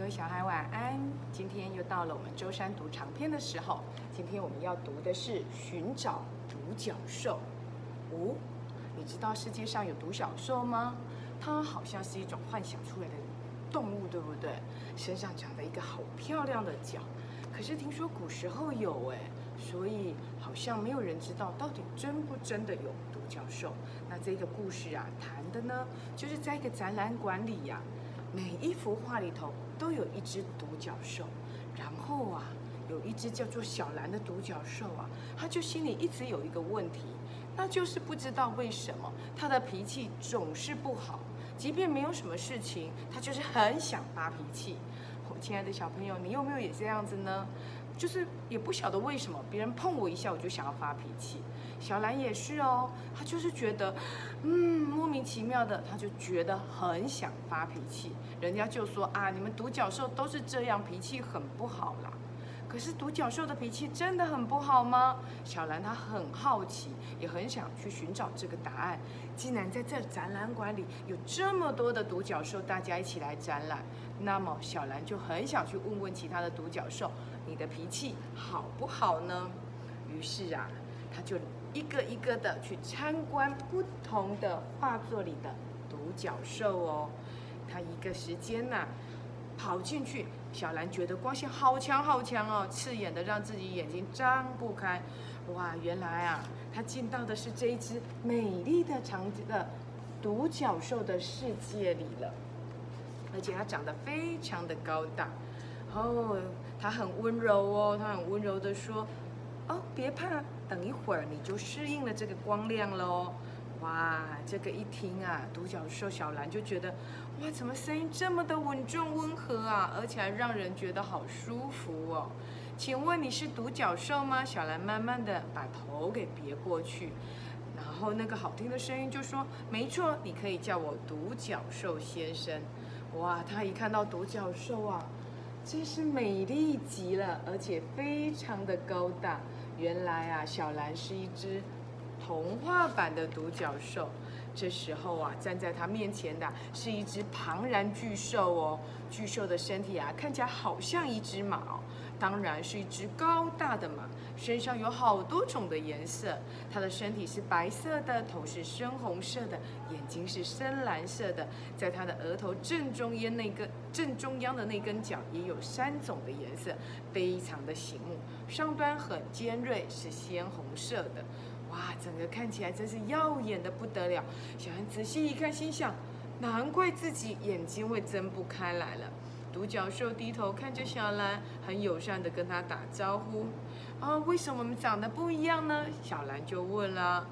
各位小孩晚安。今天又到了我们周三读长篇的时候。今天我们要读的是《寻找独角兽》。哦，你知道世界上有独角兽吗？它好像是一种幻想出来的动物，对不对？身上长了一个好漂亮的角。可是听说古时候有哎，所以好像没有人知道到底真不真的有独角兽。那这个故事啊，谈的呢，就是在一个展览馆里呀。每一幅画里头都有一只独角兽，然后啊，有一只叫做小兰的独角兽啊，他就心里一直有一个问题，那就是不知道为什么他的脾气总是不好，即便没有什么事情，他就是很想发脾气。我亲爱的小朋友，你有没有也这样子呢？就是也不晓得为什么别人碰我一下，我就想要发脾气。小兰也是哦，她就是觉得，嗯，莫名其妙的，她就觉得很想发脾气。人家就说啊，你们独角兽都是这样，脾气很不好啦。可是独角兽的脾气真的很不好吗？小兰她很好奇，也很想去寻找这个答案。既然在这展览馆里有这么多的独角兽，大家一起来展览，那么小兰就很想去问问其他的独角兽。你的脾气好不好呢？于是啊，他就一个一个的去参观不同的画作里的独角兽哦。他一个时间呐，跑进去，小兰觉得光线好强好强哦，刺眼的让自己眼睛张不开。哇，原来啊，他进到的是这一只美丽的长的独角兽的世界里了，而且它长得非常的高大。哦，它很温柔哦，它很温柔的说：“哦，别怕，等一会儿你就适应了这个光亮喽。”哇，这个一听啊，独角兽小兰就觉得，哇，怎么声音这么的稳重温和啊，而且还让人觉得好舒服哦。请问你是独角兽吗？小兰慢慢的把头给别过去，然后那个好听的声音就说：“没错，你可以叫我独角兽先生。”哇，他一看到独角兽啊。真是美丽极了，而且非常的高大。原来啊，小兰是一只童话版的独角兽。这时候啊，站在他面前的是一只庞然巨兽哦。巨兽的身体啊，看起来好像一只马。当然是一只高大的马，身上有好多种的颜色。它的身体是白色的，头是深红色的，眼睛是深蓝色的。在它的额头正中央那个正中央的那根角也有三种的颜色，非常的醒目。上端很尖锐，是鲜红色的。哇，整个看起来真是耀眼的不得了。小安仔细一看，心想：难怪自己眼睛会睁不开来了。独角兽低头看着小兰，很友善的跟他打招呼。啊，为什么我们长得不一样呢？小兰就问了。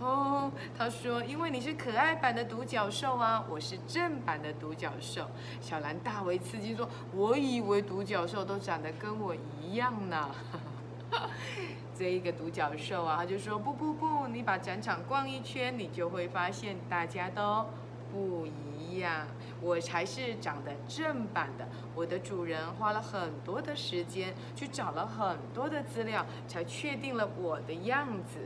哦，他说，因为你是可爱版的独角兽啊，我是正版的独角兽。小兰大为刺激，说：“我以为独角兽都长得跟我一样呢。”这一个独角兽啊，他就说：“不不不，你把展场逛一圈，你就会发现大家都不一样。”我才是长得正版的，我的主人花了很多的时间去找了很多的资料，才确定了我的样子。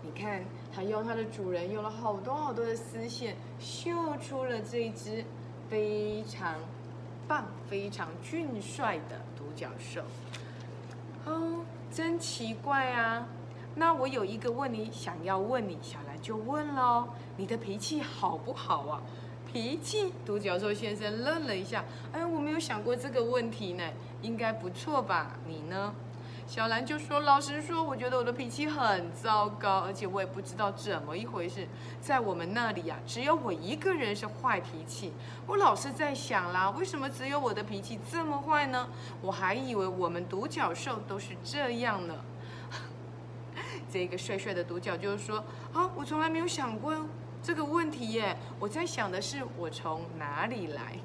你看，他用他的主人用了好多好多的丝线，绣出了这一只非常棒、非常俊帅的独角兽。真奇怪啊！那我有一个问题想要问你，小兰就问喽：你的脾气好不好啊？脾气，独角兽先生愣了一下。哎，我没有想过这个问题呢，应该不错吧？你呢？小兰就说：“老实说，我觉得我的脾气很糟糕，而且我也不知道怎么一回事。在我们那里呀，只有我一个人是坏脾气。我老是在想啦，为什么只有我的脾气这么坏呢？我还以为我们独角兽都是这样呢。”这个帅帅的独角就是说：“啊，我从来没有想过。”这个问题耶，我在想的是我从哪里来。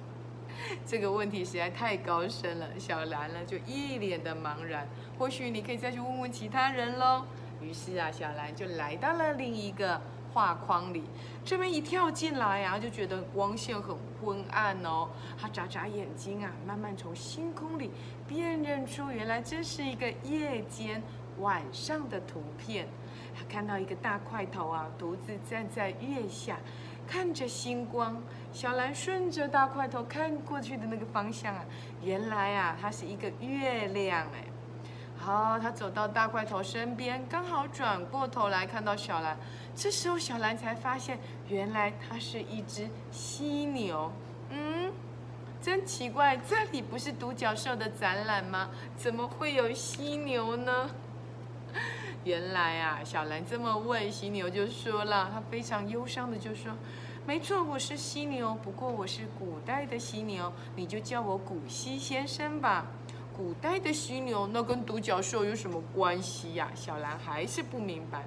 这个问题实在太高深了，小兰呢就一脸的茫然。或许你可以再去问问其他人喽。于是啊，小兰就来到了另一个画框里。这边一跳进来啊，就觉得光线很昏暗哦。她眨眨眼睛啊，慢慢从星空里辨认出，原来这是一个夜间晚上的图片。她看到一个大块头啊，独自站在月下，看着星光。小兰顺着大块头看过去的那个方向啊，原来啊，它是一个月亮哎。好，他走到大块头身边，刚好转过头来看到小兰。这时候小兰才发现，原来它是一只犀牛。嗯，真奇怪，这里不是独角兽的展览吗？怎么会有犀牛呢？原来啊，小兰这么问，犀牛就说了，他非常忧伤的就说。没错，我是犀牛，不过我是古代的犀牛，你就叫我古稀先生吧。古代的犀牛，那跟独角兽有什么关系呀？小兰还是不明白。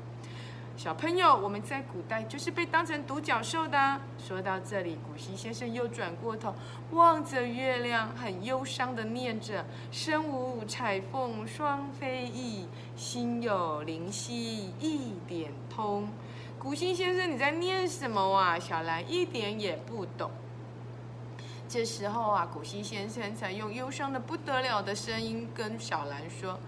小朋友，我们在古代就是被当成独角兽的。说到这里，古希先生又转过头，望着月亮，很忧伤的念着：“身无彩凤双飞翼，心有灵犀一点通。”古新先生，你在念什么啊？小兰一点也不懂。这时候啊，古新先生才用忧伤的不得了的声音跟小兰说：“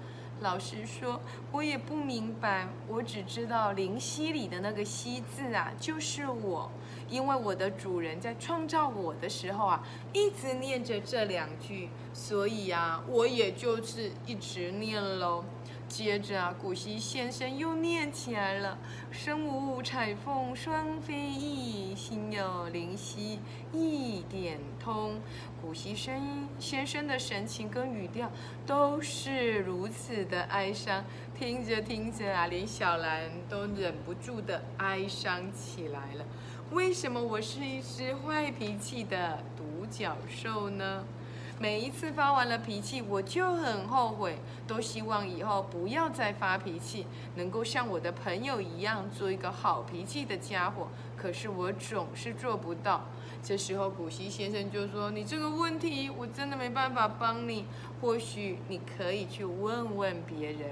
老实说，我也不明白，我只知道灵犀里的那个‘犀’字啊，就是我，因为我的主人在创造我的时候啊，一直念着这两句，所以啊，我也就是一直念喽。”接着啊，古希先生又念起来了：“身无彩凤双飞翼，心有灵犀一点通。”古希声音先生的神情跟语调都是如此的哀伤，听着听着啊，连小兰都忍不住的哀伤起来了。为什么我是一只坏脾气的独角兽呢？每一次发完了脾气，我就很后悔，都希望以后不要再发脾气，能够像我的朋友一样做一个好脾气的家伙。可是我总是做不到。这时候古希先生就说：“你这个问题我真的没办法帮你，或许你可以去问问别人。”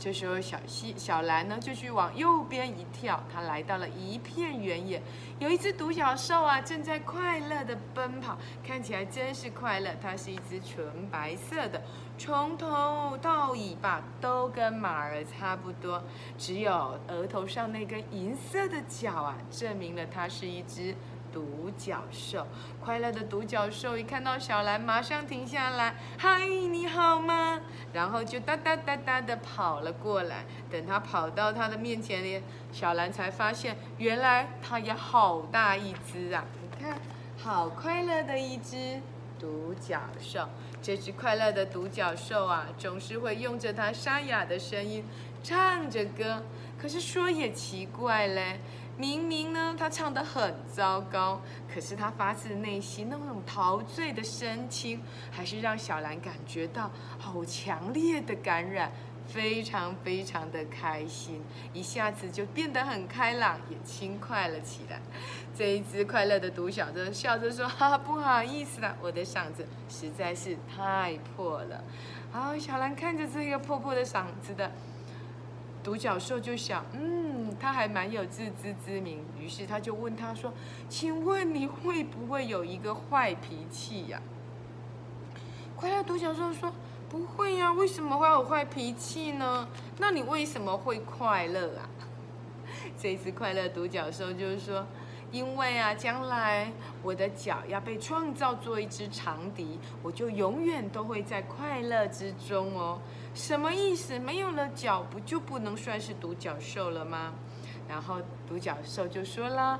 这时候，小西小兰呢就去往右边一跳，她来到了一片原野，有一只独角兽啊，正在快乐的奔跑，看起来真是快乐。它是一只纯白色的，从头到尾巴都跟马儿差不多，只有额头上那根银色的角啊，证明了它是一只。独角兽，快乐的独角兽一看到小兰，马上停下来，嗨，你好吗？然后就哒哒哒哒的跑了过来。等他跑到他的面前呢，小兰才发现，原来它也好大一只啊！你看，好快乐的一只独角兽。这只快乐的独角兽啊，总是会用着它沙哑的声音唱着歌。可是说也奇怪嘞。明明呢，他唱得很糟糕，可是他发自内心那种陶醉的深情，还是让小兰感觉到好强烈的感染，非常非常的开心，一下子就变得很开朗，也轻快了起来。这一只快乐的独角兽笑着说：“哈哈，不好意思啦，我的嗓子实在是太破了。”好，小兰看着这个破破的嗓子的独角兽，就想：“嗯。”他还蛮有自知之明，于是他就问他说：“请问你会不会有一个坏脾气呀？”快乐独角兽说：“不会呀，为什么会有坏脾气呢？那你为什么会快乐啊？”这次快乐独角兽就是说：“因为啊，将来我的脚要被创造做一只长笛，我就永远都会在快乐之中哦。”什么意思？没有了脚，不就不能算是独角兽了吗？然后独角兽就说了：“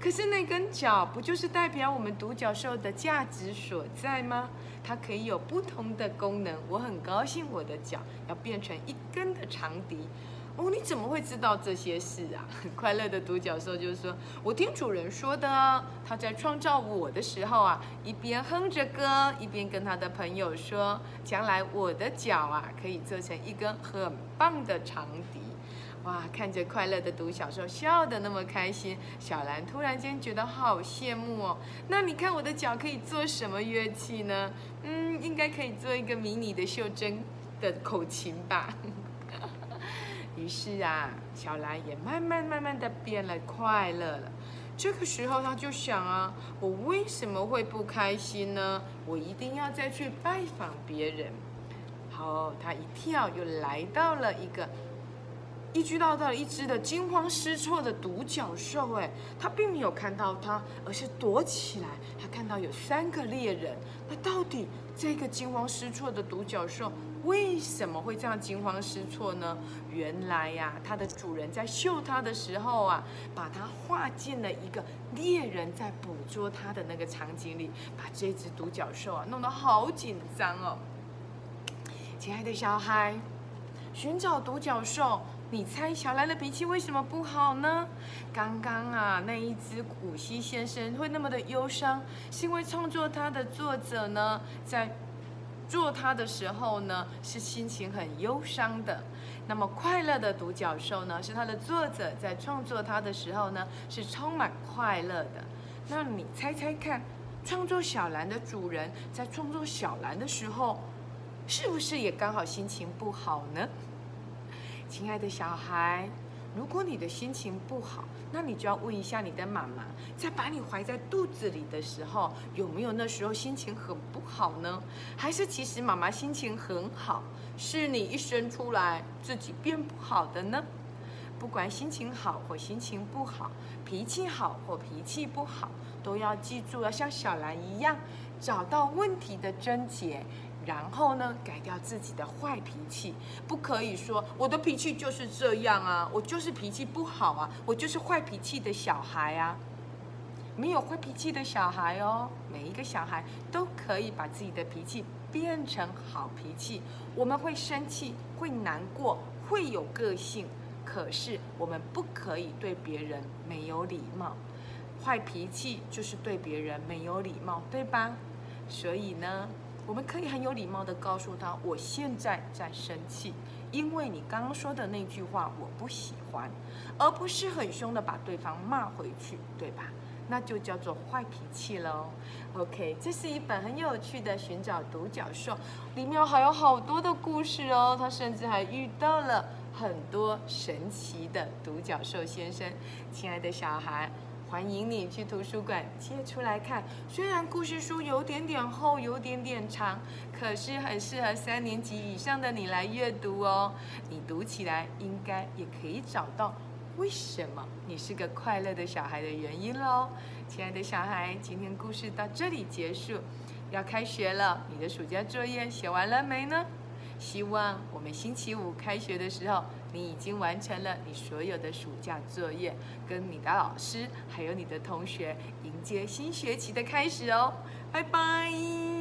可是那根脚不就是代表我们独角兽的价值所在吗？它可以有不同的功能。我很高兴我的脚要变成一根的长笛。”哦，你怎么会知道这些事啊？快乐的独角兽就说：“我听主人说的啊，他在创造我的时候啊，一边哼着歌，一边跟他的朋友说，将来我的脚啊，可以做成一根很棒的长笛。”哇，看着快乐的独角兽笑得那么开心，小兰突然间觉得好羡慕哦。那你看我的脚可以做什么乐器呢？嗯，应该可以做一个迷你的袖珍的口琴吧。于是啊，小兰也慢慢慢慢的变了快乐了。这个时候，他就想啊，我为什么会不开心呢？我一定要再去拜访别人。好，他一跳又来到了一个一遇到到一只的惊慌失措的独角兽，哎，他并没有看到它，而是躲起来。他看到有三个猎人，那到底这个惊慌失措的独角兽为什么会这样惊慌失措呢？原来呀，它的主人在嗅它的时候啊，把它画进了一个猎人在捕捉它的那个场景里，把这只独角兽啊弄得好紧张哦。亲爱的小孩，寻找独角兽。你猜小兰的脾气为什么不好呢？刚刚啊，那一只古希先生会那么的忧伤，是因为创作他的作者呢，在做他的时候呢，是心情很忧伤的。那么快乐的独角兽呢，是它的作者在创作它的时候呢，是充满快乐的。那你猜猜看，创作小兰的主人在创作小兰的时候，是不是也刚好心情不好呢？亲爱的小孩，如果你的心情不好，那你就要问一下你的妈妈，在把你怀在肚子里的时候，有没有那时候心情很不好呢？还是其实妈妈心情很好，是你一生出来自己变不好的呢？不管心情好或心情不好，脾气好或脾气不好，都要记住要像小兰一样，找到问题的症结。然后呢，改掉自己的坏脾气，不可以说我的脾气就是这样啊，我就是脾气不好啊，我就是坏脾气的小孩啊。没有坏脾气的小孩哦，每一个小孩都可以把自己的脾气变成好脾气。我们会生气，会难过，会有个性，可是我们不可以对别人没有礼貌。坏脾气就是对别人没有礼貌，对吧？所以呢。我们可以很有礼貌的告诉他，我现在在生气，因为你刚刚说的那句话我不喜欢，而不是很凶的把对方骂回去，对吧？那就叫做坏脾气喽。OK，这是一本很有趣的寻找独角兽，里面还有好多的故事哦。他甚至还遇到了很多神奇的独角兽先生。亲爱的小孩。欢迎你去图书馆借出来看。虽然故事书有点点厚，有点点长，可是很适合三年级以上的你来阅读哦。你读起来应该也可以找到为什么你是个快乐的小孩的原因喽。亲爱的小孩，今天故事到这里结束，要开学了，你的暑假作业写完了没呢？希望我们星期五开学的时候。你已经完成了你所有的暑假作业，跟你的老师还有你的同学迎接新学期的开始哦，拜拜。